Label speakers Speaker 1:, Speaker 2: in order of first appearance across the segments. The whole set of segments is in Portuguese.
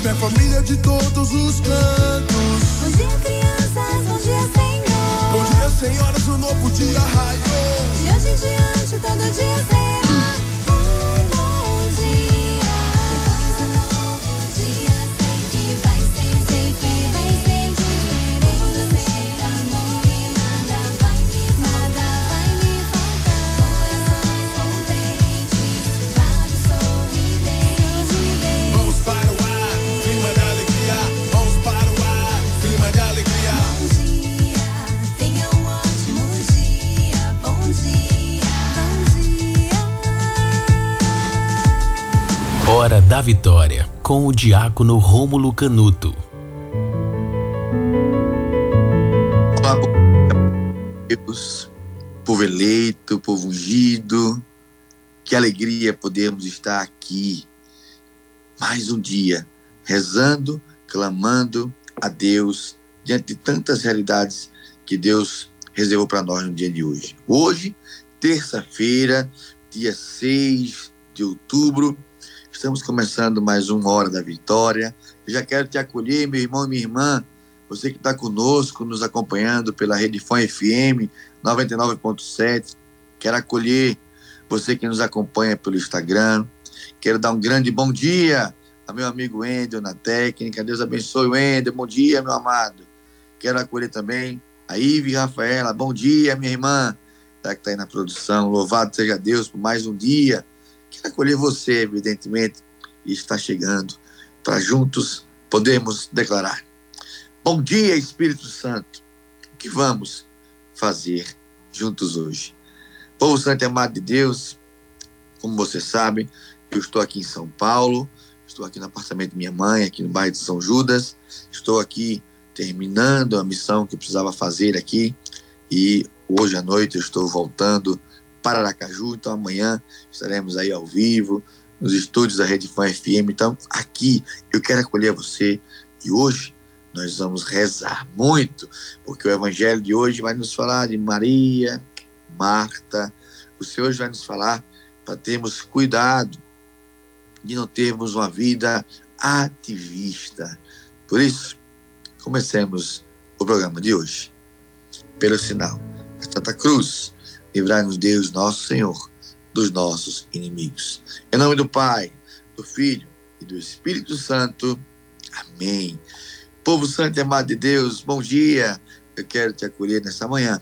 Speaker 1: Minha família de todos os cantos.
Speaker 2: Bom dia, crianças, bom dia, Senhor.
Speaker 1: Bom dia, senhoras, o novo dia raiou.
Speaker 2: De hoje em diante, todo dia será
Speaker 3: Hora da Vitória. Com o diácono Rômulo Canuto.
Speaker 4: Olá, Deus, povo eleito, povo ungido. Que alegria podermos estar aqui mais um dia, rezando, clamando a Deus diante de tantas realidades que Deus reservou para nós no dia de hoje. Hoje, terça-feira, dia 6 de outubro, estamos começando mais uma Hora da Vitória. Eu já quero te acolher, meu irmão e minha irmã, você que está conosco, nos acompanhando pela Rede Fã FM 99.7. Quero acolher você que nos acompanha pelo Instagram. Quero dar um grande bom dia a meu amigo Wendel na técnica. Deus abençoe, Wendel. Bom dia, meu amado. Quero acolher também a Ive Rafaela. Bom dia, minha irmã. Tá que está aí na produção. Louvado seja Deus por mais um dia. Quero acolher você, evidentemente, e está chegando para juntos podermos declarar. Bom dia, Espírito Santo. O que vamos fazer juntos hoje? Povo Santo amado de Deus, como vocês sabem, Eu estou aqui em São Paulo, estou aqui no apartamento da minha mãe, aqui no bairro de São Judas. Estou aqui terminando a missão que eu precisava fazer aqui e hoje à noite eu estou voltando para Aracaju, então amanhã estaremos aí ao vivo nos estúdios da Rede Fã FM. Então aqui eu quero acolher você e hoje nós vamos rezar muito, porque o evangelho de hoje vai nos falar de Maria, Marta. O Senhor vai nos falar para termos cuidado de não termos uma vida ativista. Por isso, comecemos o programa de hoje. Pelo sinal da Santa Cruz, livrai-nos Deus, nosso Senhor, dos nossos inimigos. Em nome do Pai, do Filho e do Espírito Santo. Amém. Povo santo e amado de Deus, bom dia. Eu quero te acolher nessa manhã.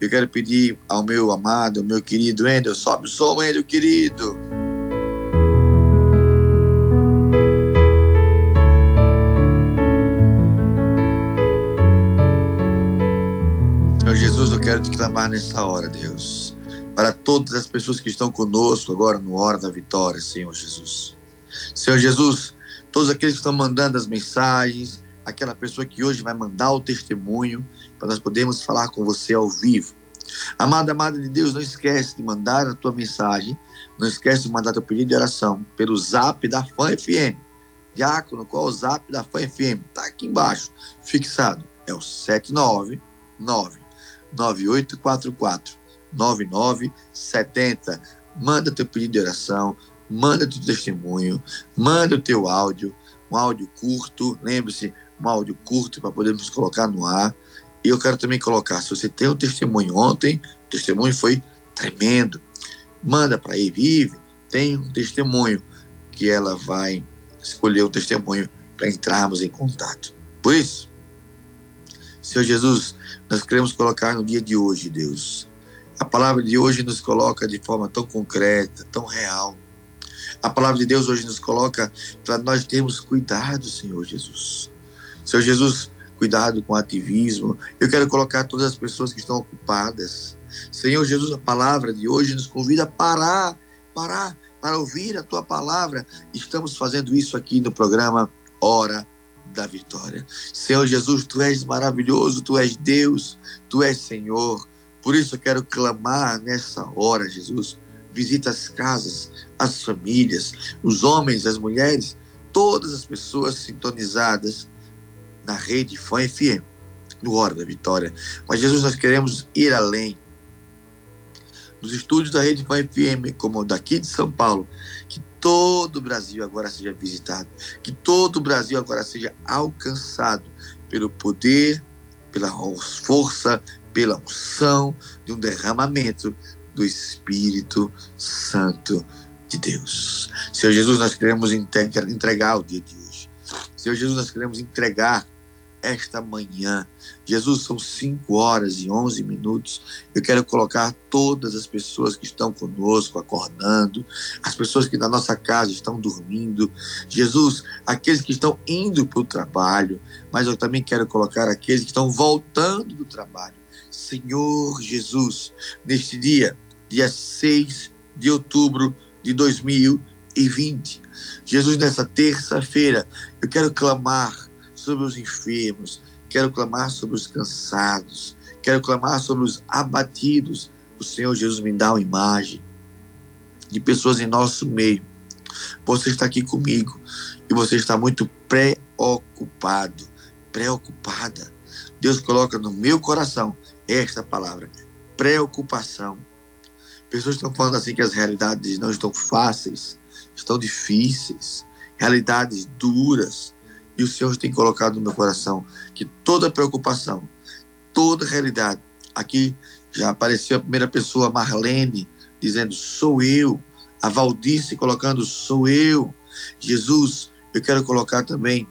Speaker 4: Eu quero pedir ao meu amado, ao meu querido Endel, sobe o som, Endel, querido. Te clamar nessa hora, Deus, para todas as pessoas que estão conosco agora no Hora da Vitória, Senhor Jesus. Senhor Jesus, todos aqueles que estão mandando as mensagens, aquela pessoa que hoje vai mandar o testemunho para nós podermos falar com você ao vivo. Amada, amada de Deus, não esquece de mandar a tua mensagem, não esquece de mandar teu pedido de oração pelo zap da Fã FM. Diácono, qual é o zap da Fã FM? Está aqui embaixo, fixado. É o 799 9844 9970. Manda teu pedido de oração, manda teu testemunho, manda o teu áudio, um áudio curto, lembre-se, um áudio curto para podermos colocar no ar. E eu quero também colocar, se você tem um testemunho ontem, o testemunho foi tremendo. Manda para a Vive, tem um testemunho que ela vai escolher o um testemunho para entrarmos em contato. Por isso, Senhor Jesus, nós queremos colocar no dia de hoje, Deus. A palavra de hoje nos coloca de forma tão concreta, tão real. A palavra de Deus hoje nos coloca para nós termos cuidado, Senhor Jesus. Senhor Jesus, cuidado com o ativismo. Eu quero colocar todas as pessoas que estão ocupadas. Senhor Jesus, a palavra de hoje nos convida a parar, parar, para ouvir a tua palavra. Estamos fazendo isso aqui no programa Hora da Vitória. Senhor Jesus, tu és maravilhoso, tu és Deus, tu és Senhor. Por isso eu quero clamar nessa hora, Jesus. Visita as casas, as famílias, os homens, as mulheres, todas as pessoas sintonizadas na rede Fã FM, no Hora da Vitória. Mas, Jesus, nós queremos ir além. Nos estúdios da rede Fã FM, como daqui de São Paulo, que todo o Brasil agora seja visitado, que todo o Brasil agora seja alcançado pelo poder, pela força, pela unção de um derramamento do Espírito Santo de Deus. Senhor Jesus, nós queremos entregar o dia de hoje. Senhor Jesus, nós queremos entregar esta manhã. Jesus, são 5 horas e 11 minutos. Eu quero colocar todas as pessoas que estão conosco, acordando, as pessoas que na nossa casa estão dormindo. Jesus, aqueles que estão indo para o trabalho, mas eu também quero colocar aqueles que estão voltando do trabalho. Senhor Jesus, neste dia, dia 6 de outubro de 2020. Jesus, nessa terça-feira, eu quero clamar sobre os enfermos, quero clamar sobre os cansados, quero clamar sobre os abatidos. O Senhor Jesus me dá uma imagem de pessoas em nosso meio. Você está aqui comigo e você está muito preocupado, preocupada. Deus coloca no meu coração esta palavra: preocupação. Pessoas estão falando assim que as realidades não estão fáceis, estão difíceis, realidades duras. O Senhor tem colocado no meu coração que toda preocupação, toda realidade, aqui já apareceu a primeira pessoa, Marlene, dizendo: sou eu. A Valdice colocando: sou eu. Jesus, eu quero colocar também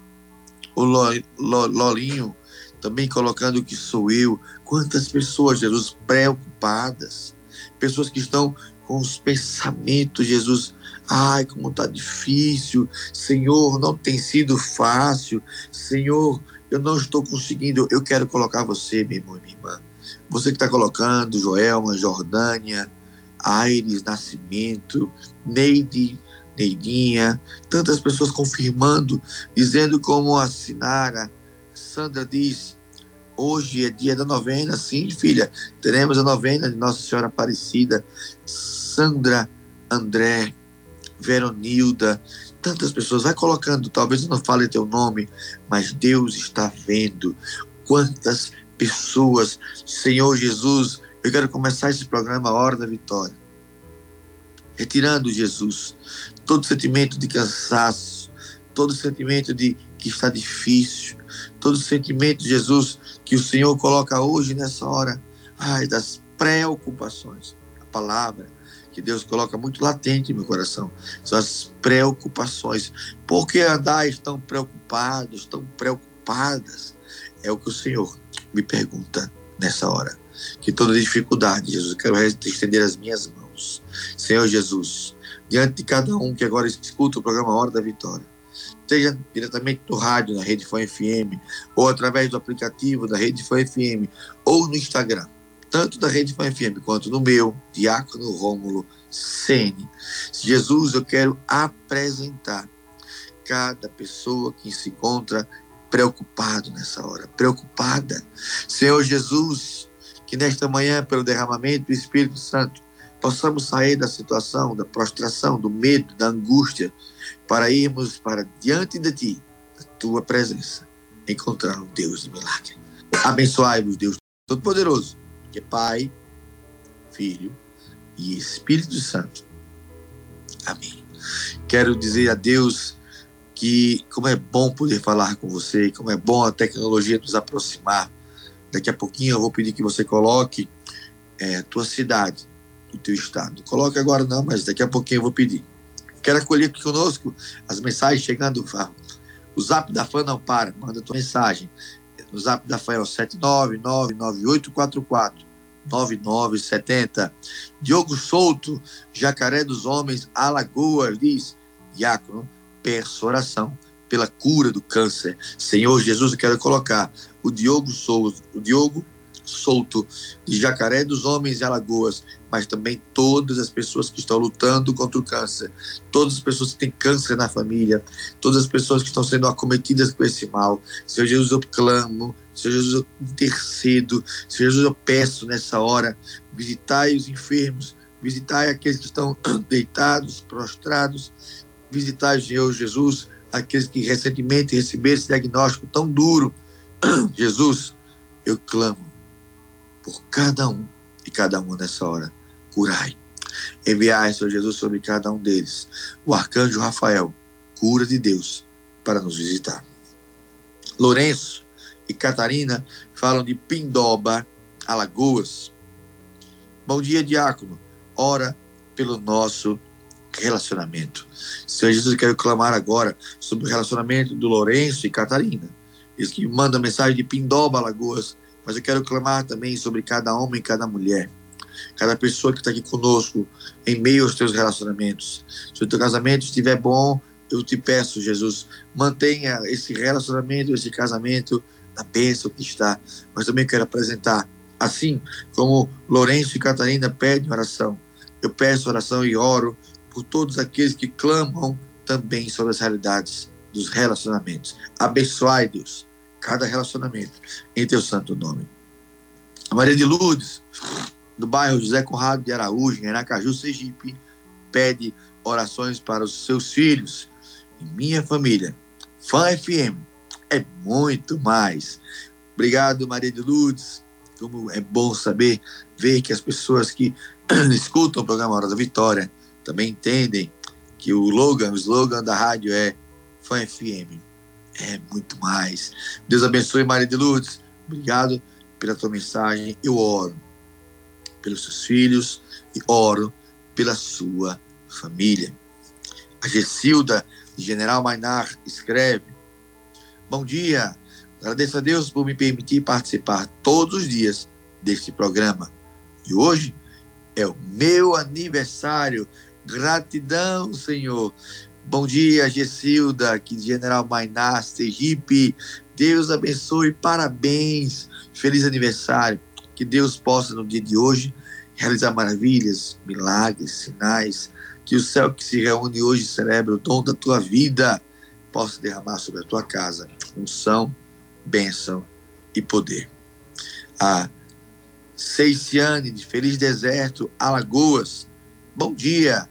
Speaker 4: o Lolinho, também colocando que sou eu. Quantas pessoas, Jesus, preocupadas, pessoas que estão com os pensamentos, Jesus, Ai, como está difícil. Senhor, não tem sido fácil. Senhor, eu não estou conseguindo. Eu quero colocar você, meu irmão e minha irmã. Você que está colocando, Joelma, Jordânia, Aires, Nascimento, Neide, Neidinha, tantas pessoas confirmando, dizendo como a Sinara, Sandra diz, hoje é dia da novena, sim, filha, teremos a novena de Nossa Senhora Aparecida, Sandra, André, Veronilda, tantas pessoas, vai colocando, talvez eu não fale teu nome, mas Deus está vendo quantas pessoas, Senhor Jesus, eu quero começar esse programa a hora da vitória, retirando Jesus todo sentimento de cansaço, todo sentimento de que está difícil, todo sentimento, Jesus, que o Senhor coloca hoje nessa hora, ai, das preocupações. A palavra que Deus coloca muito latente em meu coração são as preocupações. Por que andais tão preocupados, tão preocupadas? É o que o Senhor me pergunta nessa hora. Que toda dificuldade, Jesus, eu quero estender as minhas mãos. Senhor Jesus, diante de cada um que agora escuta o programa Hora da Vitória, seja diretamente no rádio, na Rede Fã FM, ou através do aplicativo da Rede Fã FM, ou no Instagram, tanto da Rede Fã FM quanto no meu, Diácono Rômulo Sene. Jesus, eu quero apresentar cada pessoa que se encontra preocupado nessa hora, preocupada. Senhor Jesus, que nesta manhã, pelo derramamento do Espírito Santo, possamos sair da situação, da prostração, do medo, da angústia, para irmos para diante de Ti, da Tua presença, encontrar o Deus de milagre. Abençoai-vos, Deus Todo-Poderoso, que é Pai, Filho e Espírito Santo. Amém. Quero dizer a Deus que como é bom poder falar com você, como é bom a tecnologia nos aproximar. Daqui a pouquinho eu vou pedir que você coloque é, a tua cidade, do teu estado. Coloque agora não, mas daqui a pouquinho eu vou pedir. Quero acolher aqui conosco as mensagens chegando. O zap da fã não para, manda tua mensagem. O zap da fã é o 7999844 9970. Diogo Souto, Jacaré dos Homens, Alagoa, diz, Diácono, peço oração pela cura do câncer. Senhor Jesus, eu quero colocar o Diogo Souto, o Diogo Souto, de Jacaré dos Homens e Alagoas, mas também todas as pessoas que estão lutando contra o câncer, todas as pessoas que têm câncer na família, todas as pessoas que estão sendo acometidas com esse mal. Senhor Jesus, eu clamo, Senhor Jesus, eu intercedo, Senhor Jesus, eu peço nessa hora, visitai os enfermos, visitai aqueles que estão deitados, prostrados, visitai, Senhor Jesus, aqueles que recentemente receberam esse diagnóstico tão duro. Jesus, eu clamo por cada um e cada uma nessa hora. Curai. Enviai, Senhor Jesus, sobre cada um deles o arcanjo Rafael, cura de Deus, para nos visitar. Lourenço e Catarina falam de Pindoba, Alagoas. Bom dia, diácono. Ora pelo nosso relacionamento. Senhor Jesus, quero clamar agora sobre o relacionamento do Lourenço e Catarina. Eles que mandam mensagem de Pindoba, Alagoas, mas eu quero clamar também sobre cada homem cada mulher, cada pessoa que está aqui conosco, em meio aos teus relacionamentos. Se o teu casamento estiver bom, eu te peço, Jesus, mantenha esse relacionamento, esse casamento na bênção que está. Mas também quero apresentar, assim como Lourenço e Catarina pedem oração, eu peço oração e oro por todos aqueles que clamam também sobre as realidades dos relacionamentos. Abençoai, Deus cada relacionamento em teu santo nome. A Maria de Lourdes, do bairro José Conrado de Araújo, em Aracaju, Sergipe, pede orações para os seus filhos e minha família. Fã FM é muito mais. Obrigado, Maria de Lourdes. Como é bom saber, ver que as pessoas que escutam o programa Hora da Vitória também entendem que o slogan, o slogan da rádio é Fã FM é muito mais. Deus abençoe, Maria de Lourdes. Obrigado pela tua mensagem. Eu oro pelos seus filhos e oro pela sua família. A Gessilda, de General Mainar, escreve: Bom dia, agradeço a Deus por me permitir participar todos os dias deste programa. E hoje é o meu aniversário. Gratidão, Senhor. Bom dia, Gessilda, aqui de General Mainá, Sergipe. Deus abençoe, parabéns, feliz aniversário. Que Deus possa, no dia de hoje, realizar maravilhas, milagres, sinais. Que que o céu que se reúne hoje celebra o dom da tua vida, possa derramar sobre a tua casa unção, bênção e poder. A Seiciane, de Feliz Deserto, Alagoas, bom dia.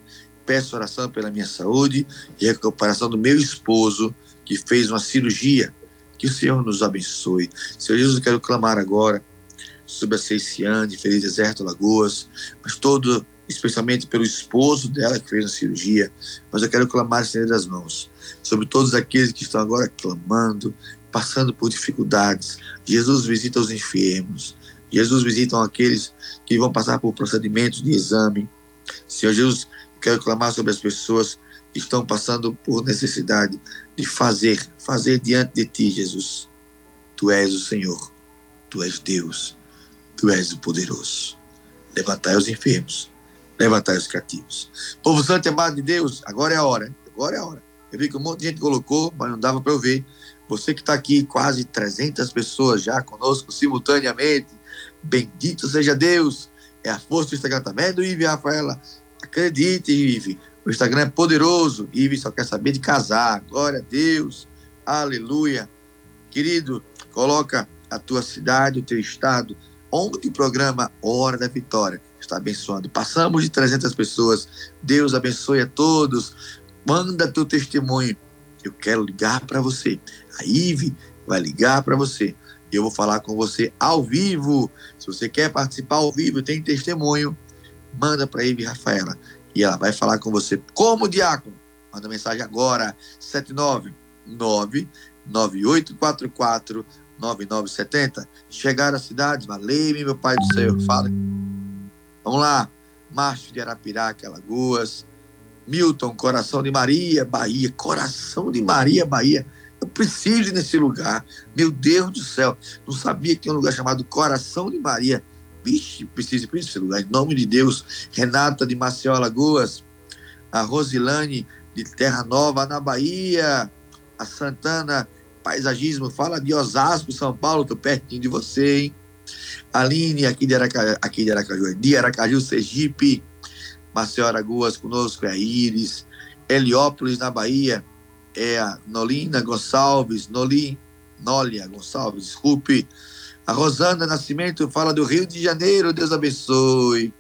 Speaker 4: Peço oração pela minha saúde e recuperação do meu esposo, que fez uma cirurgia. Que o Senhor nos abençoe. Senhor Jesus, eu quero clamar agora sobre a Seiciane, Feliz Deserto, Alagoas, mas todo especialmente pelo esposo dela que fez a cirurgia, mas eu quero clamar sem das mãos sobre todos aqueles que estão agora clamando, passando por dificuldades. Jesus visita os enfermos. Jesus visita aqueles que vão passar por procedimentos de exame. Senhor Jesus, quero clamar sobre as pessoas que estão passando por necessidade de fazer, fazer diante de ti, Jesus. Tu és o Senhor, tu és Deus, tu és o poderoso. Levantai os enfermos, levantai os cativos. Povo santo amado de Deus, agora é a hora, agora é a hora. Eu vi que um monte de gente colocou, mas não dava para eu ver. Você que está aqui, quase 300 pessoas já conosco simultaneamente. Bendito seja Deus. É a força do Instagram também do Ive Rafaela. Acredite, Ive. O Instagram é poderoso. Ive só quer saber de casar. Glória a Deus. Aleluia. Querido, coloca a tua cidade, o teu estado, onde o programa Hora da Vitória está abençoando. Passamos de 300 pessoas. Deus abençoe a todos. Manda teu testemunho. Eu quero ligar para você. A Ive vai ligar para você. Eu vou falar com você ao vivo. Se você quer participar ao vivo, tem testemunho, manda para Ive Rafaela. E ela vai falar com você como diácono. Manda mensagem agora, 799 9844 9970. Chegar às cidades, valeu-me, meu Pai do céu. Fala. Vamos lá. Márcio de Arapiraca, Alagoas. Milton, Coração de Maria, Bahia. Coração de Maria, Bahia. Eu preciso ir nesse lugar. Meu Deus do céu. Não sabia que tinha um lugar chamado Coração de Maria. Vixe, preciso ir para esse lugar. Em nome de Deus. Renata de Maceió, Alagoas. A Rosilane de Terra Nova, na Bahia. A Santana Paisagismo, fala de Osasco, São Paulo, tô pertinho de você, hein? Aline, aqui de Aracaju, aqui de Aracaju, de Aracaju, Sergipe. Maceió Araguas conosco, é a Iris. Heliópolis, na Bahia, é a Nolina Gonçalves, Nolim, Nólia Gonçalves, desculpe. A Rosana Nascimento fala do Rio de Janeiro, Deus abençoe.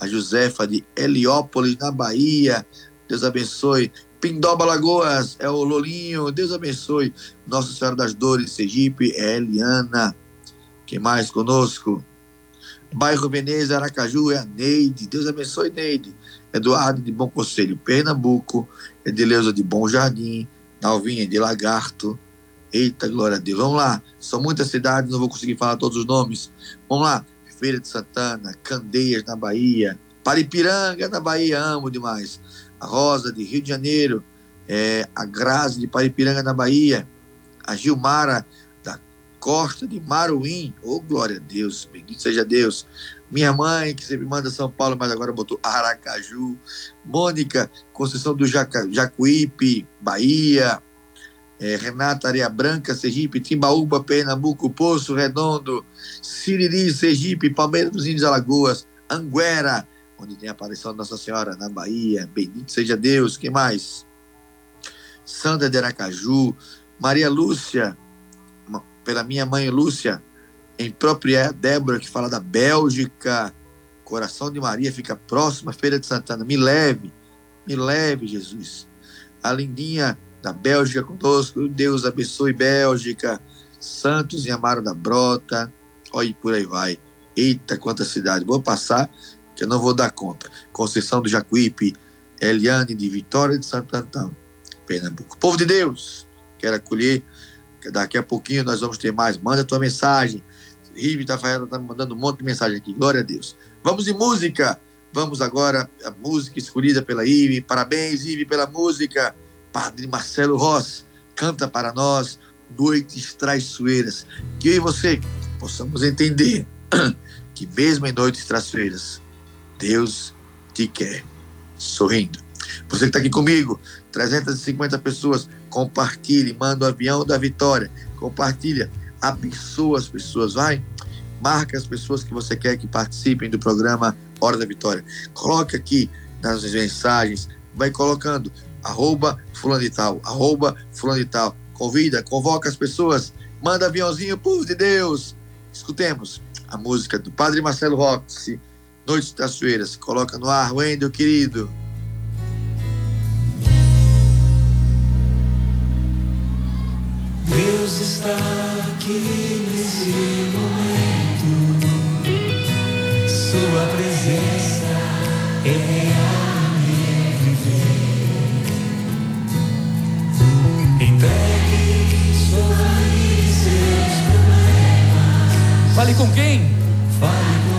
Speaker 4: A Josefa de Heliópolis, na Bahia, Deus abençoe. Pindoba Lagoas, é o Lolinho, Deus abençoe. Nossa Senhora das Dores, Sergipe, é Eliana. Quem mais conosco? Bairro Veneza, Aracaju, é a Neide. Deus abençoe, Neide. Eduardo de Bom Conselho, Pernambuco. Edeleuza de Bom Jardim. Nalvinha de Lagarto. Eita, glória a Deus. Vamos lá. São muitas cidades, não vou conseguir falar todos os nomes. Vamos lá. Feira de Santana, Candeias, na Bahia. Paripiranga, na Bahia, amo demais. A Rosa, de Rio de Janeiro. É, a Grazi, de Paripiranga, na Bahia. A Gilmara, Costa de Maruim. Oh, glória a Deus, bendito seja Deus. Minha mãe, que sempre manda São Paulo, mas agora botou Aracaju. Mônica, Conceição do Jaca, Jacuípe, Bahia. É, Renata Areia Branca, Sergipe, Timbaúba, Pernambuco, Poço Redondo, Siriri, Sergipe, Palmeiras dos Índios Alagoas, Anguera, onde tem a aparição de Nossa Senhora, na Bahia. Bendito seja Deus. Quem mais? Sandra de Aracaju, Maria Lúcia, pela minha mãe Lúcia, em própria Débora, que fala da Bélgica. Coração de Maria fica próxima, Feira de Santana. Me leve, me leve, Jesus. A lindinha da Bélgica conosco. Deus abençoe Bélgica. Santos e Amaro da Brota. Olha, por aí vai. Eita, quanta cidade. Vou passar, que eu não vou dar conta. Conceição do Jacuípe. Eliane de Vitória de Santo Antão, Pernambuco. Povo de Deus, quero acolher Daqui a pouquinho nós vamos ter mais. Manda tua mensagem. Rive Tafaela está me mandando um monte de mensagem aqui. Glória a Deus. Vamos de música. Vamos agora a música escolhida pela Ive. Parabéns, Ive, pela música. Padre Marcelo Ross canta para nós Noites Traiçoeiras. Que eu e você possamos entender que mesmo em noites traiçoeiras, Deus te quer sorrindo. Você que está aqui comigo, 350 pessoas, compartilhe, manda o avião da vitória, compartilha, abençoa as pessoas, vai, marca as pessoas que você quer que participem do programa Hora da Vitória. Coloque aqui nas mensagens, vai colocando arroba fulano de tal, arroba fulano de tal. Convida, convoca as pessoas, manda aviãozinho, povo de Deus. Escutemos a música do Padre Marcelo Rossi, Noites das Sueiras. Coloca no ar, Wendel, querido.
Speaker 5: Deus está aqui nesse momento. Sua presença é real
Speaker 6: Fale com quem?
Speaker 5: Fale com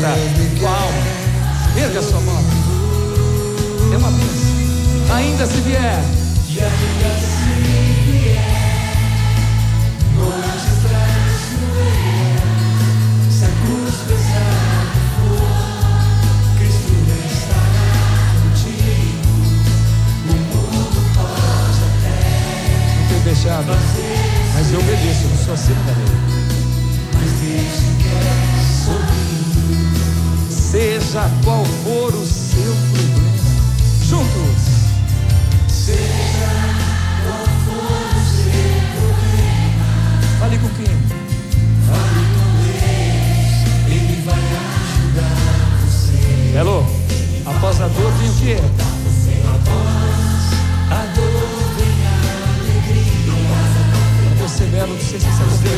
Speaker 6: vamos cantar com a alma. Erga sua mão. É uma bênção. Ainda se vier.
Speaker 5: Se a cruz pesada for, Cristo estará contigo. O mundo pode até,
Speaker 6: Não tenho deixado. Mas eu obedeço, não sou acima da Seja qual for o seu problema. Juntos.
Speaker 5: Seja qual for o seu problema,
Speaker 6: Fale com quem?
Speaker 5: fale com Deus, Ele vai ajudar você.
Speaker 6: Belo, após a dor vem o quê?
Speaker 5: A dor vem a alegria.
Speaker 6: Você, Belo, não sei se você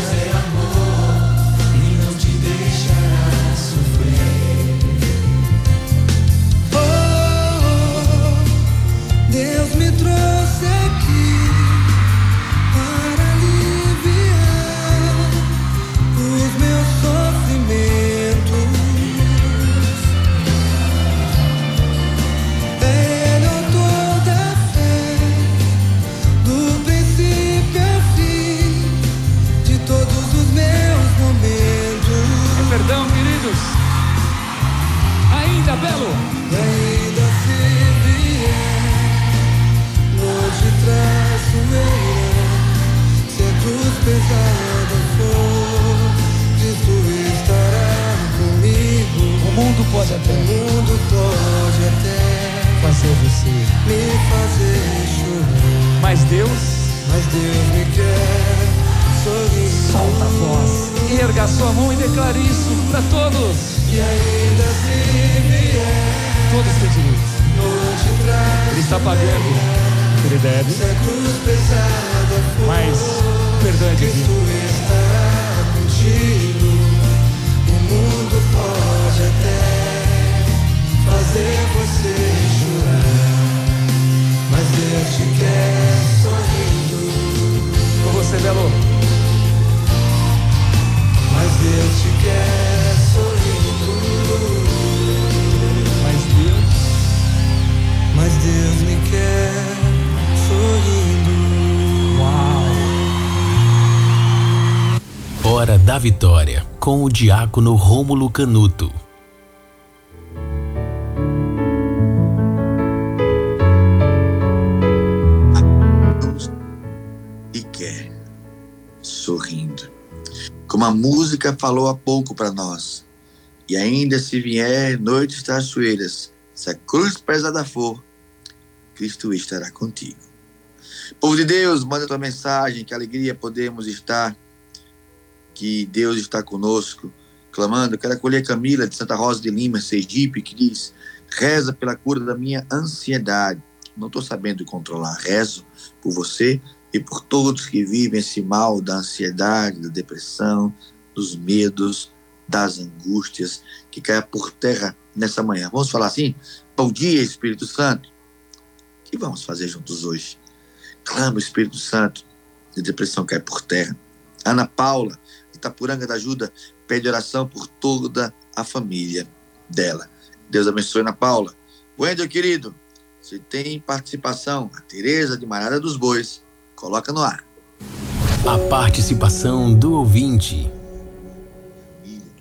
Speaker 6: perdão, queridos. Ainda, Belo.
Speaker 7: Cristo estará comigo.
Speaker 6: O mundo pode
Speaker 7: O
Speaker 6: até
Speaker 7: mundo pode até
Speaker 6: fazer você.
Speaker 7: me fazer chorar,
Speaker 6: Mas Deus,
Speaker 7: mas Deus me quer sorrindo.
Speaker 6: solta a voz. Erga a sua mão e declare isso para todos.
Speaker 7: E ainda se vier
Speaker 6: Todos têm direito. Ele está pagando o que ele deve, mas o perdão é
Speaker 7: Cristo estará contigo. O mundo pode até fazer você chorar, mas Deus te quer sorrindo.
Speaker 6: Com você, Belo.
Speaker 7: Mas Deus te quer sorrindo.
Speaker 6: Mas Deus,
Speaker 7: Mas Deus me quer
Speaker 3: Hora da Vitória, com o diácono Rômulo Canuto.
Speaker 4: e quer, sorrindo. Como a música falou há pouco para nós. E ainda se vier noites traiçoeiras, se a cruz pesada for, Cristo estará contigo. Povo de Deus, manda tua mensagem, que alegria podemos estar, que Deus está conosco, clamando. Quero acolher Camila de Santa Rosa de Lima, Sergipe, que diz: reza pela cura da minha ansiedade. Não estou sabendo controlar, rezo por você e por todos que vivem esse mal da ansiedade, da depressão, dos medos, das angústias, que caia por terra nessa manhã. Vamos falar assim? Bom dia, Espírito Santo. O que vamos fazer juntos hoje? Clama Espírito Santo, de depressão cai por terra. Ana Paula, Itapuranga da Ajuda, pede oração por toda a família dela. Deus abençoe Ana Paula. Wendel, querido, se tem participação, a Tereza de Marada dos Bois, coloca no ar.
Speaker 3: A participação do ouvinte.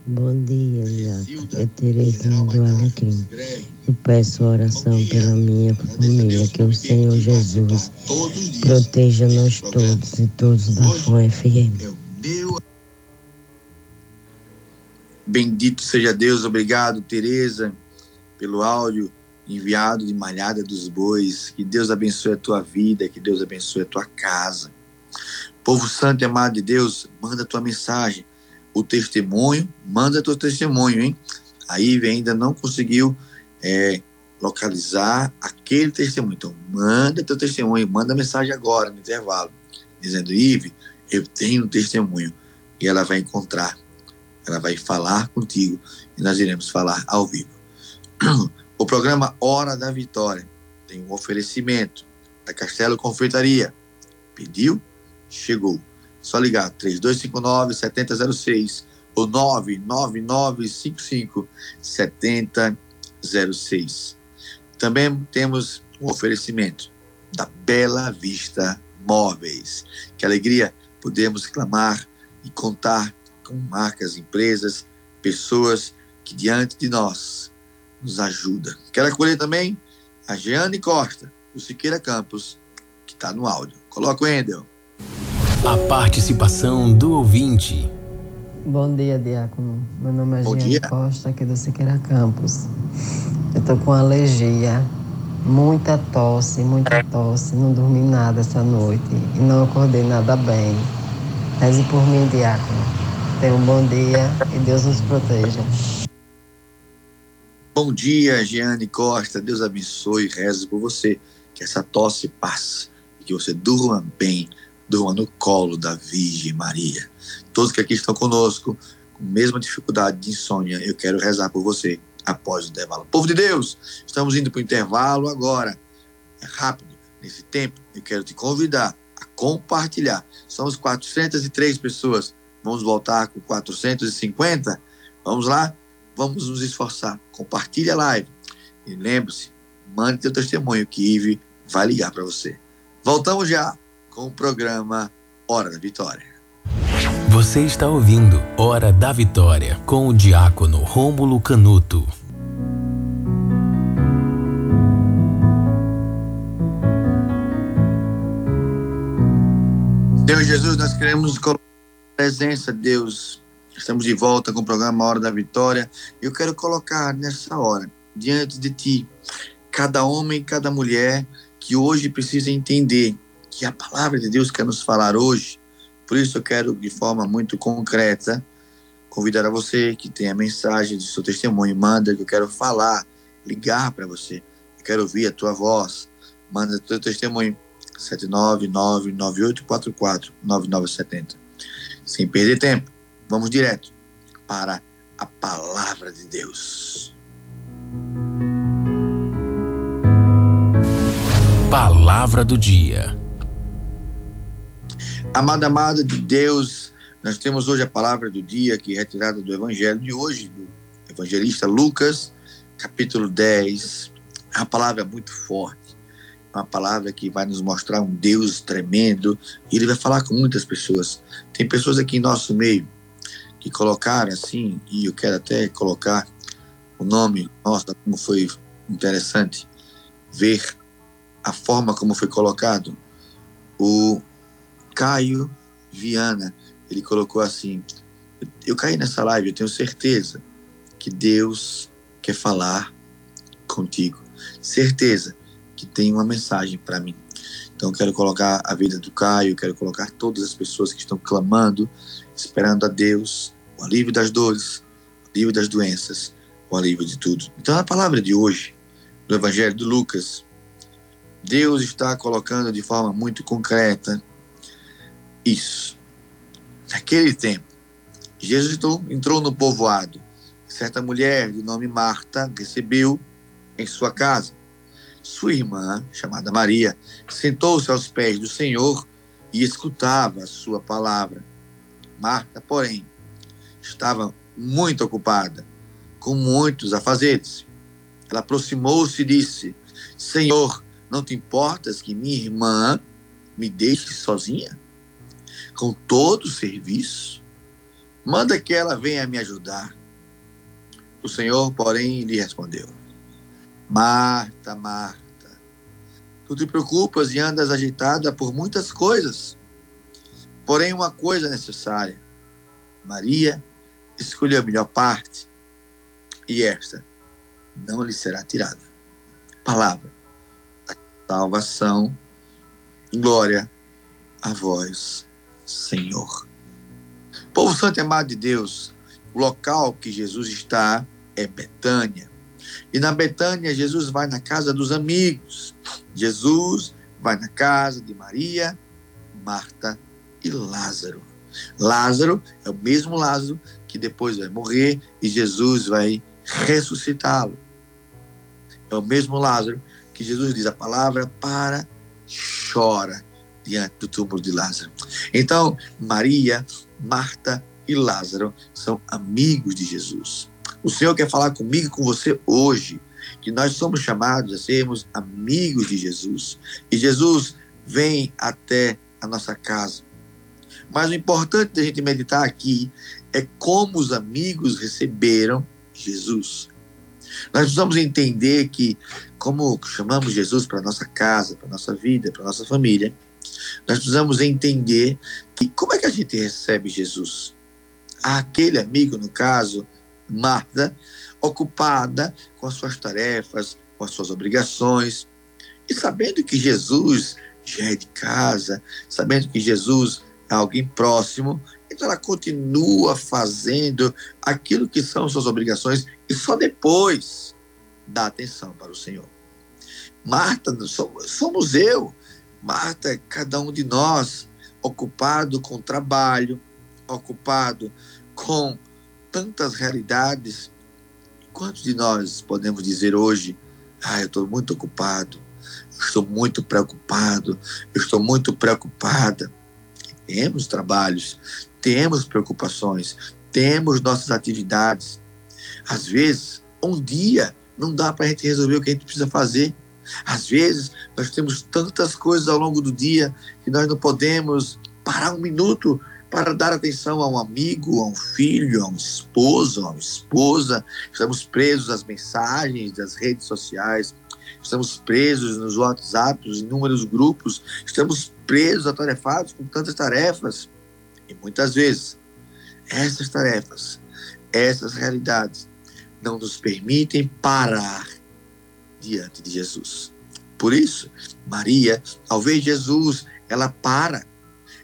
Speaker 8: Bom dia, Jato. É Terezinha do Alecrim. Eu peço oração pela minha família, que o Senhor Jesus proteja nós todos e todos da FON FM.
Speaker 4: Bendito seja Deus, obrigado, Tereza, pelo áudio enviado de Malhada dos Bois. Que Deus abençoe a tua vida, que Deus abençoe a tua casa. Povo santo e amado de Deus, manda a tua mensagem. O testemunho, manda teu testemunho, hein? Aí ainda não conseguiu é, localizar aquele testemunho. Então, manda teu testemunho, manda mensagem agora, no intervalo, dizendo, Ive, eu tenho um testemunho. E ela vai encontrar, ela vai falar contigo e nós iremos falar ao vivo. O programa Hora da Vitória tem um oferecimento da Castelo Confeitaria. Pediu? Chegou. Só ligar 3259-7006 ou 99955-7006. Também temos um oferecimento da Bela Vista Móveis. Que alegria podemos clamar e contar com marcas, empresas, pessoas que diante de nós nos ajuda. Quero acolher também a Jeane Costa, do Siqueira Campos, que está no áudio. Coloca o Endel.
Speaker 3: A participação do ouvinte.
Speaker 8: Bom dia, Diácono. Meu nome é
Speaker 4: Bom
Speaker 8: Jeane
Speaker 4: dia.
Speaker 8: Costa, aqui do Siqueira Campos. Eu tô com alergia, muita tosse, muita tosse. Não dormi nada essa noite e não acordei nada bem. Reze por mim, Diácono. Tenha um bom dia e Deus nos proteja.
Speaker 4: Bom dia, Jeane Costa. Deus abençoe e rezo por você. Que essa tosse passe e que você durma bem, durma no colo da Virgem Maria. Todos que aqui estão conosco, com mesma dificuldade de insônia, eu quero rezar por você após o intervalo. Povo de Deus, estamos indo para o intervalo agora. É rápido. Nesse tempo, eu quero te convidar a compartilhar. Somos 403 pessoas. Vamos voltar com 450? Vamos lá? Vamos nos esforçar. Compartilhe a live. E lembre-se, mande teu testemunho que Ive vai ligar para você. Voltamos já com o programa Hora da Vitória.
Speaker 3: Você está ouvindo Hora da Vitória com o diácono Rômulo Canuto.
Speaker 4: Senhor Jesus, nós queremos colocar presença, Deus. Estamos de volta com o programa Hora da Vitória. Eu quero colocar nessa hora, diante de Ti, cada homem, cada mulher que hoje precisa entender que a palavra de Deus quer nos falar hoje. Por isso eu quero, de forma muito concreta, convidar a você que tem a mensagem de seu testemunho, manda que eu quero falar, ligar para você. Eu quero ouvir a tua voz. Manda teu testemunho. 799-9844-9970. Sem perder tempo, vamos direto para a palavra de Deus.
Speaker 3: Palavra do dia.
Speaker 4: Amada, amada de Deus, nós temos hoje a palavra do dia que é retirada do evangelho de hoje, do evangelista Lucas, capítulo 10. A palavra é muito forte, uma palavra que vai nos mostrar um Deus tremendo e ele vai falar com muitas pessoas. Tem pessoas aqui em nosso meio que colocaram assim, e eu quero até colocar o nome, nossa, como foi interessante ver a forma como foi colocado. O Caio Viana, ele colocou assim: Eu caí nessa live, eu tenho certeza que Deus quer falar contigo. Certeza que tem uma mensagem para mim. Então, quero colocar a vida do Caio, quero colocar todas as pessoas que estão clamando, esperando a Deus, o alívio das dores, o alívio das doenças, o alívio de tudo. Então, a palavra de hoje, do Evangelho de Lucas, Deus está colocando de forma muito concreta isso. Naquele tempo, Jesus entrou no povoado. Certa mulher de nome Marta recebeu em sua casa. Sua irmã, chamada Maria, sentou-se aos pés do Senhor e escutava a sua palavra. Marta, porém, estava muito ocupada, com muitos afazeres. Ela aproximou-se e disse: Senhor, não te importas que minha irmã me deixe sozinha? Com todo o serviço? Manda que ela venha me ajudar. O Senhor, porém, lhe respondeu: Marta, Marta, tu te preocupas e andas agitada por muitas coisas. Porém, uma coisa é necessária. Maria escolheu a melhor parte, e esta não lhe será tirada. Palavra da salvação, glória a vós, Senhor. Povo santo e amado de Deus, o local que Jesus está é Betânia. E na Betânia, Jesus vai na casa dos amigos. Jesus vai na casa de Maria, Marta e Lázaro. Lázaro é o mesmo Lázaro que depois vai morrer e Jesus vai ressuscitá-lo. É o mesmo Lázaro que Jesus diz a palavra para chora diante do túmulo de Lázaro. Então, Maria, Marta e Lázaro são amigos de Jesus. O Senhor quer falar comigo e com você hoje, que nós somos chamados a sermos amigos de Jesus. E Jesus vem até a nossa casa. Mas o importante da gente meditar aqui é como os amigos receberam Jesus. Nós precisamos entender que, como chamamos Jesus para nossa casa, para nossa vida, para nossa família, nós precisamos entender que como é que a gente recebe Jesus? Aquele amigo, no caso, Marta, ocupada com as suas tarefas, com as suas obrigações, e sabendo que Jesus já é de casa, sabendo que Jesus é alguém próximo, então ela continua fazendo aquilo que são suas obrigações e só depois dá atenção para o Senhor. Marta, somos eu, Marta, cada um de nós, ocupado com trabalho, ocupado com tantas realidades. Quantos de nós podemos dizer hoje, ah, eu estou muito ocupado, eu estou muito preocupado, eu estou muito preocupada. Temos trabalhos, temos preocupações, temos nossas atividades. Às vezes, um dia não dá para a gente resolver o que a gente precisa fazer. Às vezes, nós temos tantas coisas ao longo do dia que nós não podemos parar um minuto para dar atenção a um amigo, a um filho, a um esposo, a uma esposa. Estamos presos às mensagens das redes sociais, estamos presos nos WhatsApp, nos inúmeros grupos, estamos presos, atarefados com tantas tarefas. E muitas vezes, essas tarefas, essas realidades, não nos permitem parar diante de Jesus. Por isso, Maria, ao ver Jesus, ela para.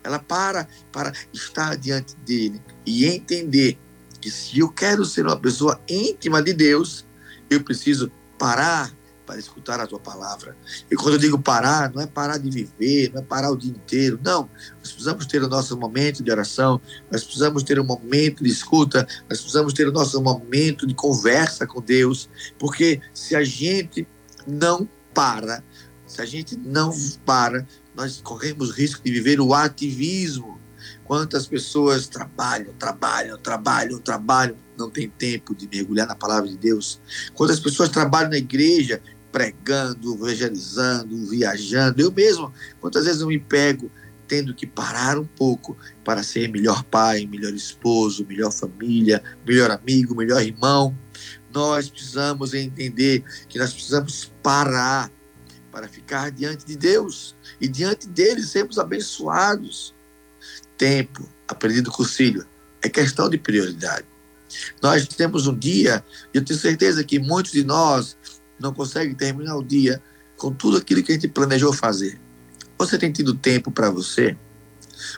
Speaker 4: Ela para para estar diante dele e entender que se eu quero ser uma pessoa íntima de Deus, eu preciso parar para escutar a tua palavra. E quando eu digo parar, não é parar de viver, não é parar o dia inteiro. Não. Nós precisamos ter o nosso momento de oração, nós precisamos ter um momento de escuta, nós precisamos ter o nosso momento de conversa com Deus, porque se a gente não para, se a gente não para, nós corremos risco de viver o ativismo. Quantas pessoas trabalham, trabalham, trabalham, trabalham, não tem tempo de mergulhar na palavra de Deus. Quantas pessoas trabalham na igreja, pregando, evangelizando, viajando. Eu mesmo, quantas vezes eu me pego tendo que parar um pouco para ser melhor pai, melhor esposo, melhor família, melhor amigo, melhor irmão. Nós precisamos entender que nós precisamos parar para ficar diante de Deus e diante dele sermos abençoados. Tempo, aprendido com o filho, é questão de prioridade. Nós temos um dia, e eu tenho certeza que muitos de nós não consegue terminar o dia com tudo aquilo que a gente planejou fazer. Você tem tido tempo para você?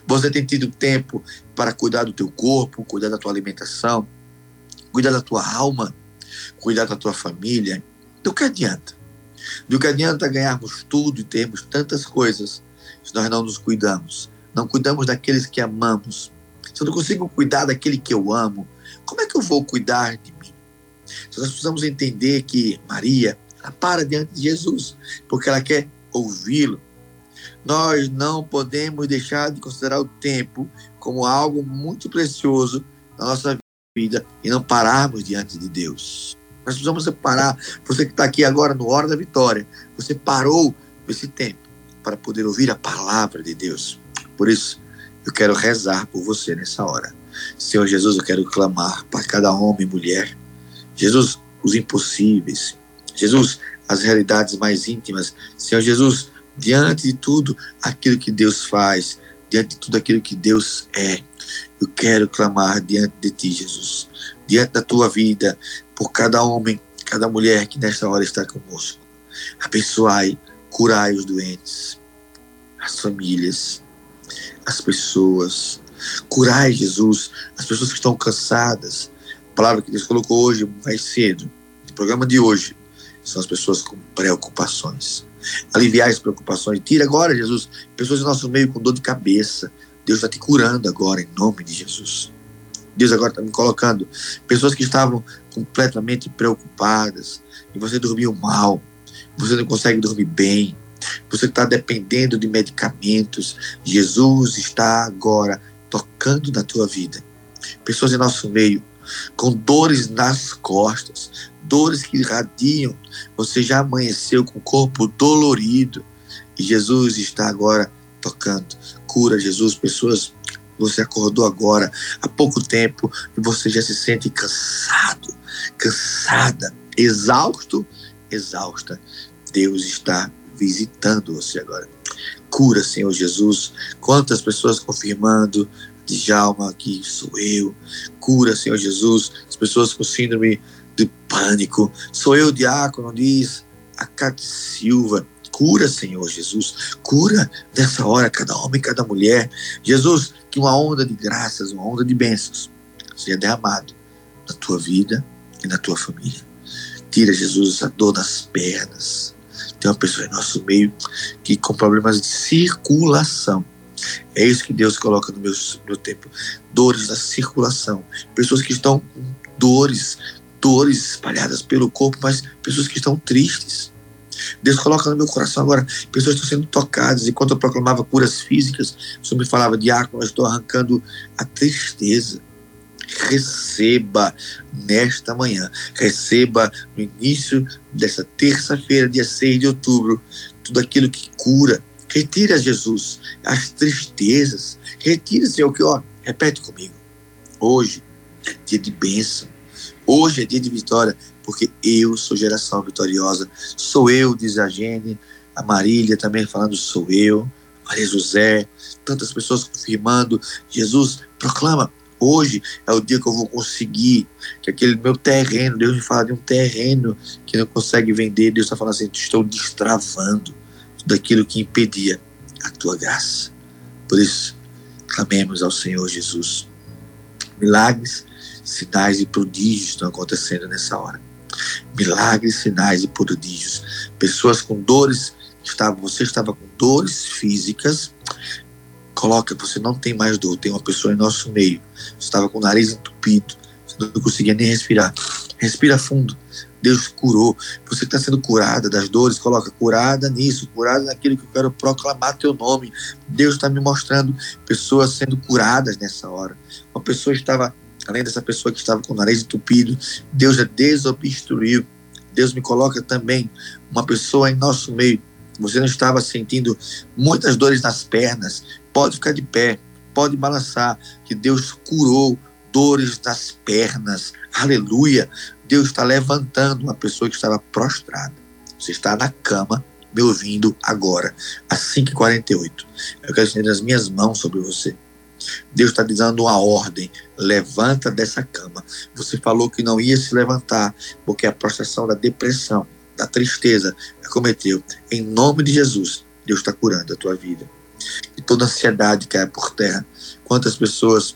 Speaker 4: Você tem tido tempo para cuidar do teu corpo, cuidar da tua alimentação, cuidar da tua alma, cuidar da tua família? Do que adianta? Do que adianta ganharmos tudo e termos tantas coisas se nós não nos cuidamos? não cuidamos daqueles que amamos, se eu não consigo cuidar daquele que eu amo, como é que eu vou cuidar de mim? Nós precisamos entender que Maria, ela para diante de Jesus, porque ela quer ouvi-lo. Nós não podemos deixar de considerar o tempo como algo muito precioso na nossa vida e não pararmos diante de Deus. Nós precisamos parar. Você que está aqui agora no Hora da Vitória, você parou esse tempo para poder ouvir a palavra de Deus. Por isso, eu quero rezar por você nessa hora. Senhor Jesus, eu quero clamar para cada homem e mulher. Jesus, os impossíveis. Jesus, as realidades mais íntimas. Senhor Jesus, diante de tudo aquilo que Deus faz, diante de tudo aquilo que Deus é, eu quero clamar diante de Ti, Jesus, diante da Tua vida, por cada homem, cada mulher que nesta hora está conosco. Abençoai, curai os doentes, as famílias, as pessoas. Curai, Jesus, as pessoas que estão cansadas. A palavra que Deus colocou hoje, mais cedo, no programa de hoje, são as pessoas com preocupações. Aliviar as preocupações. Tira agora, Jesus, pessoas do nosso meio com dor de cabeça. Deus está te curando agora, em nome de Jesus. Deus agora está me colocando pessoas que estavam completamente preocupadas e você dormiu mal, você não consegue dormir bem, você está dependendo de medicamentos. Jesus está agora tocando na tua vida. Pessoas em nosso meio com dores nas costas, dores que irradiam. Você já amanheceu com o corpo dolorido e Jesus está agora tocando. Cura, Jesus, pessoas. Você acordou agora há pouco tempo e você já se sente cansado, cansada, exausto, exausta. Deus está visitando você agora. Cura, Senhor Jesus. Quantas pessoas confirmando, Djalma, que sou eu. Cura, Senhor Jesus, as pessoas com síndrome de pânico. Sou eu, diácono, diz a Cátia Silva. Cura, Senhor Jesus. Cura nessa hora cada homem, cada mulher. Jesus, que uma onda de graças, uma onda de bênçãos seja derramado na tua vida e na tua família. Tira, Jesus, a dor das pernas, tem uma pessoa em nosso meio que com problemas de circulação. É isso que Deus coloca no meu, meu tempo. Dores da circulação. Pessoas que estão com dores, dores espalhadas pelo corpo, mas pessoas que estão tristes. Deus coloca no meu coração agora, pessoas estão sendo tocadas. Enquanto eu proclamava curas físicas, o Senhor me falava, diácono, eu estou arrancando a tristeza receba nesta manhã, receba no início dessa terça-feira, dia 6 de outubro, tudo aquilo que cura. Retira, Jesus, as tristezas. Retira, Senhor, que, ó, repete comigo. Hoje é dia de bênção. Hoje é dia de vitória, porque eu sou geração vitoriosa. Sou eu, diz a Gene, a Marília também falando, sou eu. Maria José, tantas pessoas confirmando. Jesus proclama, Hoje é o dia que eu vou conseguir, que aquele meu terreno, Deus me fala de um terreno que não consegue vender, Deus está falando assim, estou destravando tudo aquilo que impedia a tua graça. Por isso, clamemos ao Senhor Jesus. Milagres, sinais e prodígios estão acontecendo nessa hora. Milagres, sinais e prodígios. Pessoas com dores, você estava com dores físicas, coloca, você não tem mais dor, tem uma pessoa em nosso meio. Estava com o nariz entupido, não conseguia nem respirar. Respira fundo. Deus curou. Você está sendo curada das dores, coloca curada nisso, curada naquilo que eu quero proclamar teu nome. Deus está me mostrando pessoas sendo curadas nessa hora. Uma pessoa estava, além dessa pessoa que estava com o nariz entupido, Deus já desobstruiu. Deus me coloca também uma pessoa em nosso meio. Você não estava sentindo muitas dores nas pernas, Pode ficar de pé, pode balançar, que Deus curou dores das pernas. Aleluia! Deus está levantando uma pessoa que estava prostrada. Você está na cama, me ouvindo agora, às 5h48. Eu quero estender as minhas mãos sobre você. Deus está dando uma ordem: levanta dessa cama. Você falou que não ia se levantar, porque a prostração da depressão, da tristeza, acometeu. Em nome de Jesus, Deus está curando a tua vida e toda ansiedade cai por terra. Quantas pessoas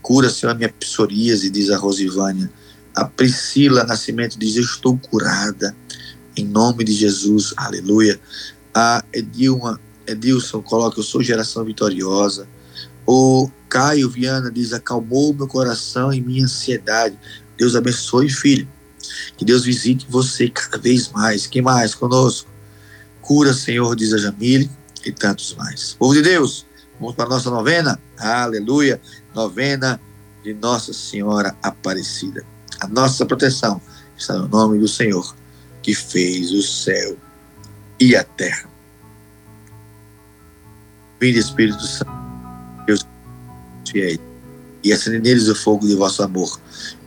Speaker 4: cura, Senhor, a minha psoríase, diz a Rosivânia. A Priscila Nascimento diz: Eu estou curada, em nome de Jesus, aleluia. A Edilma, Edilson coloca, eu sou geração vitoriosa. O Caio Viana diz, acalmou meu coração e minha ansiedade. Deus abençoe, filho. Que Deus visite você cada vez mais. Quem mais conosco? Cura, Senhor, diz a Jamile e tantos mais. Povo de Deus, vamos para a nossa novena. Aleluia. Novena de Nossa Senhora Aparecida. A nossa proteção está no nome do Senhor, que fez o céu e a terra. Vinde, Espírito Santo, fiéis, e acende neles o fogo de vosso amor.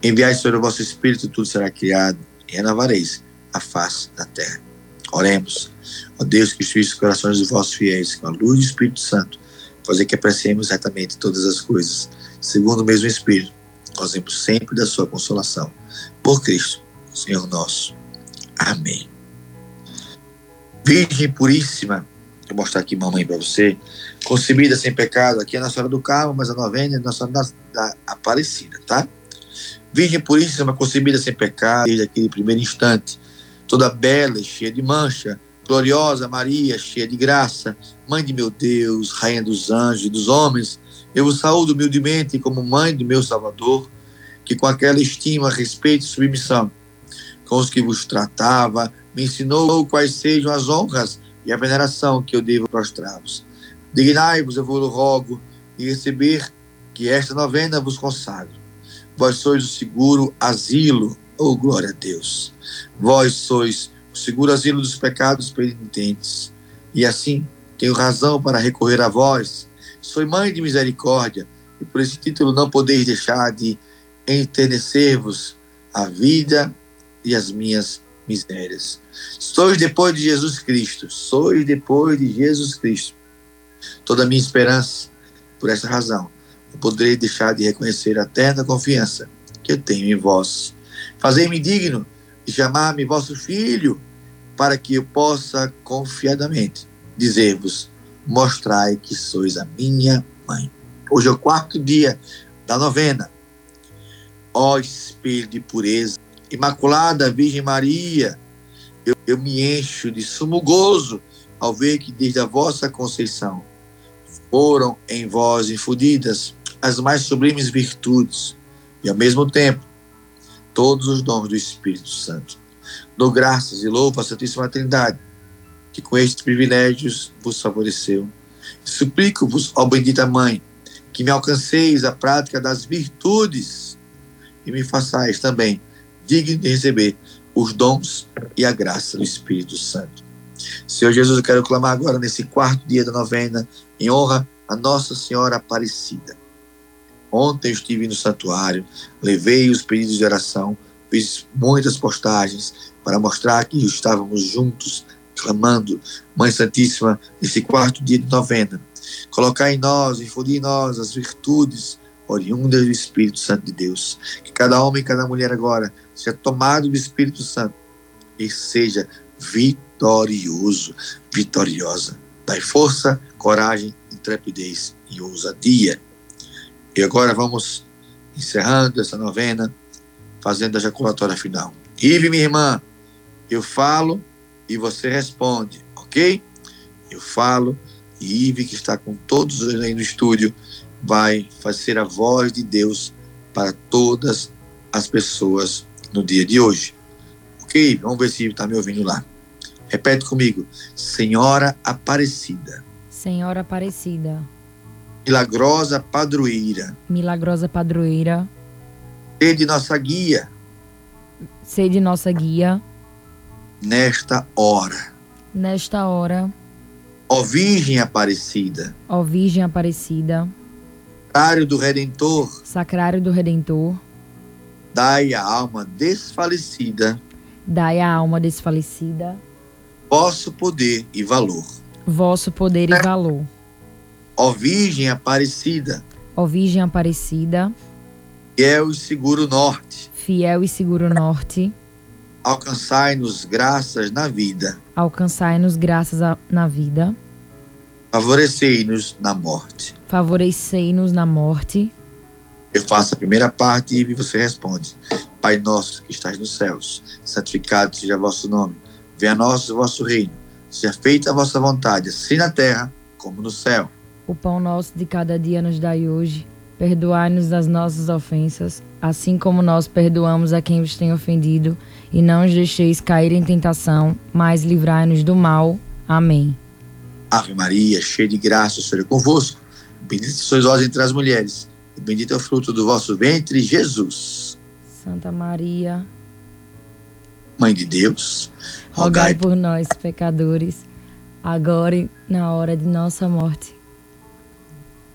Speaker 4: Enviai sobre o vosso Espírito, tudo será criado, e renovareis a face da terra. Oremos. Ó Deus, que instruís os corações dos vossos fiéis, com a luz do Espírito Santo, fazer que apreciemos retamente todas as coisas, segundo o mesmo Espírito, gozemos sempre da sua consolação. Por Cristo, Senhor nosso. Amém. Virgem Puríssima, vou mostrar aqui mamãe para você, concebida sem pecado, aqui é Nossa Senhora do Carmo, mas a novena é Nossa Senhora da Aparecida, tá? Virgem Puríssima, concebida sem pecado, desde aquele primeiro instante, toda bela e cheia de mancha, gloriosa Maria, cheia de graça, Mãe de meu Deus, Rainha dos anjos e dos homens, eu vos saúdo humildemente como Mãe do meu Salvador, que com aquela estima, respeito e submissão, com os que vos tratava, me ensinou quais sejam as honras e a veneração que eu devo prostrar-vos. Dignai-vos, eu vos rogo, e receber que esta novena vos consagro. Vós sois o seguro asilo, oh glória a Deus. Vós sois o seguro asilo dos pecados penitentes. E assim, tenho razão para recorrer a vós. Sois mãe de misericórdia, e por esse título não podeis deixar de enternecer-vos a vida e as minhas misérias. Sois depois de Jesus Cristo, sois depois de Jesus Cristo. Toda a minha esperança, por essa razão, não poderei deixar de reconhecer a eterna confiança que eu tenho em vós. Fazei-me digno de chamar-me vosso filho, para que eu possa confiadamente dizer-vos: mostrai que sois a minha mãe. Hoje é o quarto dia da novena. Ó espelho de pureza, Imaculada Virgem Maria, eu, eu me encho de sumo gozo ao ver que desde a vossa conceição foram em vós infundidas as mais sublimes virtudes e, ao mesmo tempo, todos os dons do Espírito Santo. Dou graças e louvo a Santíssima Trindade, que com estes privilégios vos favoreceu. Suplico-vos, ó bendita Mãe, que me alcanceis a prática das virtudes e me façais também digno de receber os dons e a graça do Espírito Santo. Senhor Jesus, eu quero clamar agora nesse quarto dia da novena, em honra a Nossa Senhora Aparecida. Ontem eu estive no santuário, levei os pedidos de oração, fiz muitas postagens para mostrar que estávamos juntos, clamando, Mãe Santíssima, nesse quarto dia de novena. Colocar em nós, infundir em nós as virtudes oriundas do Espírito Santo de Deus. Que cada homem e cada mulher agora seja tomado do Espírito Santo e seja vitorioso, vitoriosa. Dai força, coragem, intrepidez e ousadia. E agora vamos encerrando essa novena, fazendo a jaculatória final. Ive, minha irmã, eu falo e você responde, ok? Eu falo e Ive, que está com todos aí no estúdio, vai fazer a voz de Deus para todas as pessoas no dia de hoje. Ok? Vamos ver se está me ouvindo lá. Repete comigo. Senhora Aparecida.
Speaker 9: Senhora Aparecida.
Speaker 4: Milagrosa Padroeira.
Speaker 9: Milagrosa Padroeira.
Speaker 4: Sede nossa guia.
Speaker 9: Sede nossa guia.
Speaker 4: Nesta hora.
Speaker 9: Nesta hora.
Speaker 4: Ó Virgem Aparecida.
Speaker 9: Ó Virgem Aparecida.
Speaker 4: Sacrário do Redentor.
Speaker 9: Sacrário do Redentor.
Speaker 4: Dai a alma desfalecida.
Speaker 9: Dai a alma desfalecida.
Speaker 4: Vosso poder e valor.
Speaker 9: Vosso poder e valor.
Speaker 4: Ó Virgem Aparecida.
Speaker 9: Ó Virgem Aparecida.
Speaker 4: Fiel e seguro norte.
Speaker 9: Fiel e seguro norte.
Speaker 4: Alcançai-nos graças na vida.
Speaker 9: Alcançai-nos graças a, na vida.
Speaker 4: Favorecei-nos na morte.
Speaker 9: Favorecei-nos na morte.
Speaker 4: Eu faço a primeira parte e você responde. Pai nosso que estás nos céus, santificado seja vosso nome. Venha a nós o vosso reino. Seja feita a vossa vontade, assim na terra como no céu.
Speaker 9: O pão nosso de cada dia nos dai hoje. Perdoai-nos as nossas ofensas, assim como nós perdoamos a quem vos tem ofendido. E não os deixeis cair em tentação, mas livrai-nos do mal. Amém.
Speaker 4: Ave Maria, cheia de graça, o Senhor é convosco. Bendita sois vós entre as mulheres, bendito é o fruto do vosso ventre, Jesus.
Speaker 9: Santa Maria,
Speaker 4: Mãe de Deus,
Speaker 9: rogai
Speaker 4: rogai
Speaker 9: por nós, pecadores, agora e na hora de nossa morte.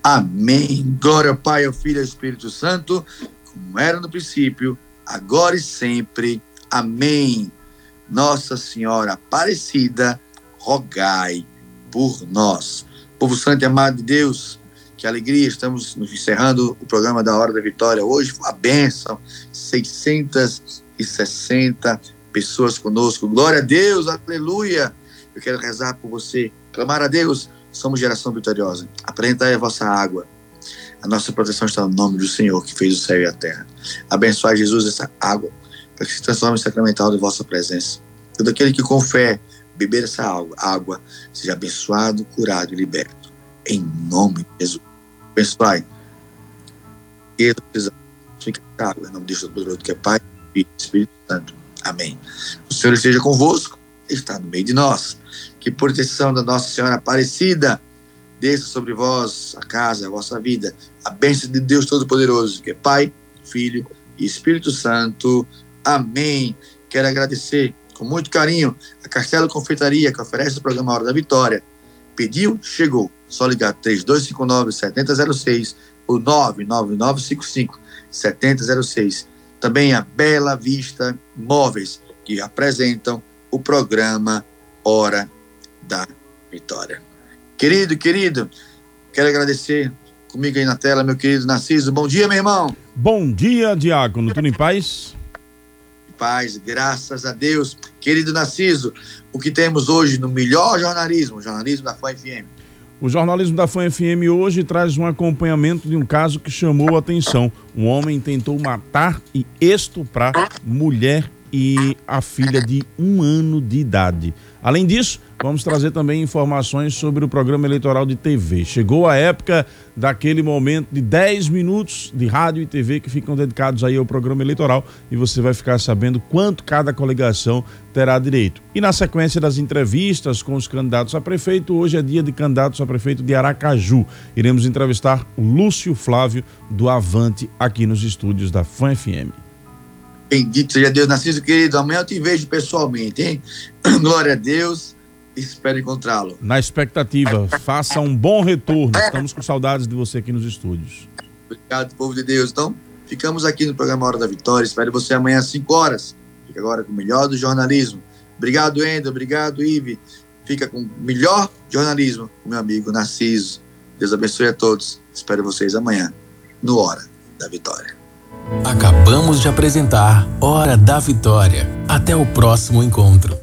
Speaker 4: Amém. Glória ao Pai, ao Filho e ao Espírito Santo, como era no princípio, agora e sempre. Amém. Nossa Senhora Aparecida, rogai por nós. Povo santo e amado de Deus, que alegria, estamos encerrando o programa da Hora da Vitória hoje. A bênção, 660 pessoas conosco. Glória a Deus, aleluia. Eu quero rezar por você, clamar a Deus. Somos geração vitoriosa. Apresentai a vossa água. A nossa proteção está no nome do Senhor que fez o céu e a terra. Abençoai, Jesus, essa água, para que se transforme em sacramental de vossa presença. Todo aquele que com fé beber essa água, água seja abençoado, curado e liberto. Em nome de Jesus. Abençoai. E fica água, em nome de Jesus, poderoso que é Pai, Filho e Espírito Santo. Amém. O Senhor esteja convosco, está no meio de nós. Que proteção da Nossa Senhora Aparecida desça sobre vós, a casa, a vossa vida. A bênção de Deus Todo-Poderoso, que é Pai, Filho e Espírito Santo. Amém. Quero agradecer com muito carinho a Castelo Confeitaria, que oferece o programa Hora da Vitória. Pediu, chegou. Só ligar 3259-7006 ou 99955-7006. Também a Bela Vista Móveis, que apresentam o programa Hora da Vitória. Querido, querido, quero agradecer comigo aí na tela, meu querido Narciso. Bom dia, meu irmão.
Speaker 10: Bom dia, Diácono. Tudo em paz?
Speaker 4: Paz, graças a Deus. Querido Narciso, o que temos hoje no melhor jornalismo, jornalismo da FAM FM.
Speaker 10: O jornalismo da FAM FM hoje traz um acompanhamento de um caso que chamou a atenção. Um homem tentou matar e estuprar mulher e a filha de um ano de idade. Além disso, vamos trazer também informações sobre o programa eleitoral de TV. Chegou a época daquele momento de 10 minutos de rádio e TV que ficam dedicados aí ao programa eleitoral e você vai ficar sabendo quanto cada coligação terá direito. E na sequência das entrevistas com os candidatos a prefeito, hoje é dia de candidatos a prefeito de Aracaju. Iremos entrevistar o Lúcio Flávio do Avante aqui nos estúdios da FAM FM.
Speaker 4: Bendito seja Deus, Narciso, querido. Amanhã eu te vejo pessoalmente, hein? Glória a Deus. Espero encontrá-lo.
Speaker 10: Na expectativa, faça um bom retorno. Estamos com saudades de você aqui nos estúdios.
Speaker 4: Obrigado, povo de Deus. Então, ficamos aqui no programa Hora da Vitória. Espero você amanhã às 5 horas. Fica agora com o melhor do jornalismo. Obrigado, Endo. Obrigado, Ive. Fica com o melhor jornalismo, meu amigo Narciso. Deus abençoe a todos. Espero vocês amanhã, no Hora da Vitória.
Speaker 3: Acabamos de apresentar Hora da Vitória. Até o próximo encontro.